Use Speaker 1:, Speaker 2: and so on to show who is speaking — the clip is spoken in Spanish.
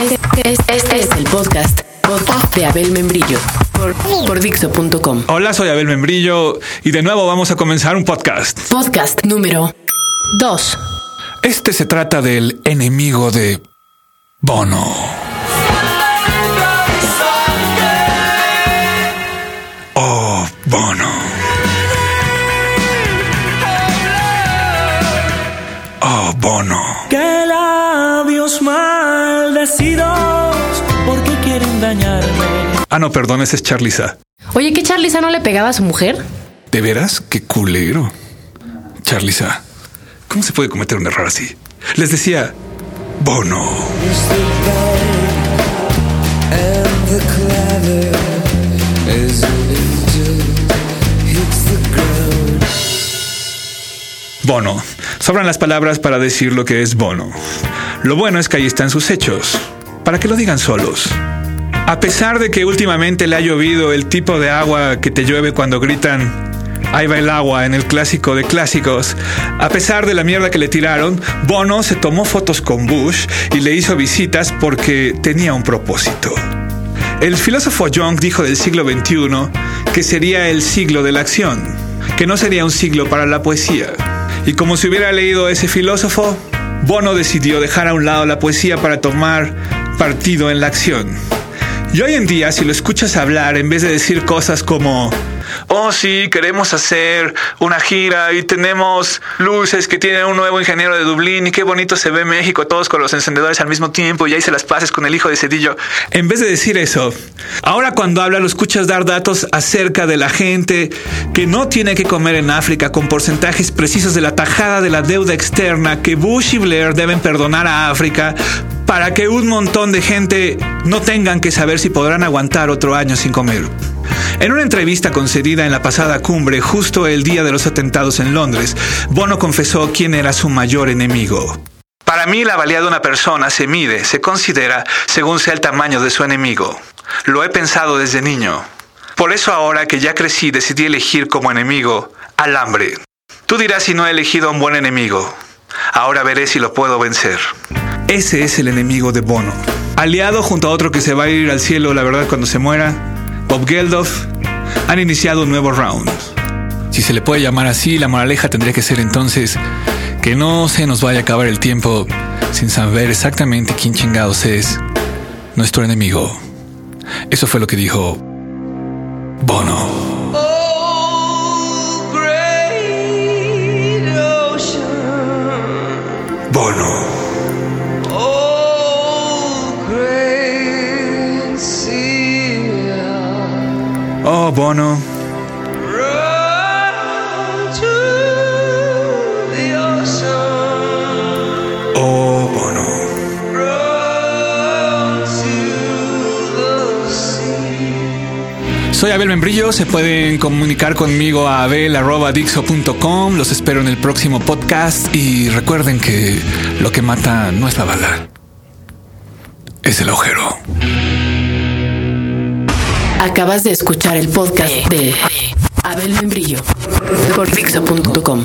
Speaker 1: Este, este es el podcast, podcast de Abel Membrillo por, por Dixo.com.
Speaker 2: Hola, soy Abel Membrillo y de nuevo vamos a comenzar un podcast.
Speaker 1: Podcast número 2.
Speaker 2: Este se trata del enemigo de Bono. Oh, Bono. Oh, Bono.
Speaker 3: ¡Qué labios maldecidos! ¿Por qué quieren dañarme?
Speaker 2: Ah, no, perdón, ese es Charliza.
Speaker 1: Oye, ¿qué Charliza no le pegaba a su mujer?
Speaker 2: ¿De veras? ¡Qué culero! Charliza, ¿cómo se puede cometer un error así? Les decía, Bono. Bono. Sobran las palabras para decir lo que es Bono. Lo bueno es que ahí están sus hechos, para que lo digan solos. A pesar de que últimamente le ha llovido el tipo de agua que te llueve cuando gritan Ahí va el agua en el clásico de clásicos. A pesar de la mierda que le tiraron, Bono se tomó fotos con Bush y le hizo visitas porque tenía un propósito. El filósofo Jung dijo del siglo XXI que sería el siglo de la acción, que no sería un siglo para la poesía. Y como si hubiera leído ese filósofo, Bono decidió dejar a un lado la poesía para tomar partido en la acción. Y hoy en día, si lo escuchas hablar, en vez de decir cosas como, oh sí, queremos hacer una gira y tenemos luces que tienen un nuevo ingeniero de Dublín y qué bonito se ve México, todos con los encendedores al mismo tiempo y ahí se las pases con el hijo de Cedillo. En vez de decir eso, ahora cuando habla lo escuchas dar datos acerca de la gente que no tiene que comer en África con porcentajes precisos de la tajada de la deuda externa que Bush y Blair deben perdonar a África para que un montón de gente no tengan que saber si podrán aguantar otro año sin comer. En una entrevista concedida en la pasada cumbre, justo el día de los atentados en Londres, Bono confesó quién era su mayor enemigo. Para mí la valía de una persona se mide, se considera según sea el tamaño de su enemigo. Lo he pensado desde niño. Por eso ahora que ya crecí decidí elegir como enemigo al hambre. Tú dirás si no he elegido a un buen enemigo. Ahora veré si lo puedo vencer. Ese es el enemigo de Bono. Aliado junto a otro que se va a ir al cielo, la verdad, cuando se muera, Bob Geldof, han iniciado un nuevo round. Si se le puede llamar así, la moraleja tendría que ser entonces que no se nos vaya a acabar el tiempo sin saber exactamente quién chingados es nuestro enemigo. Eso fue lo que dijo Bono.
Speaker 4: Oh,
Speaker 2: Bono.
Speaker 4: Oh,
Speaker 2: Bono. Soy Abel Membrillo, se pueden comunicar conmigo a abel.dixo.com, los espero en el próximo podcast y recuerden que lo que mata no es la bala, es el agujero.
Speaker 1: Acabas de escuchar el podcast de Abel Membrillo por Dixo.com.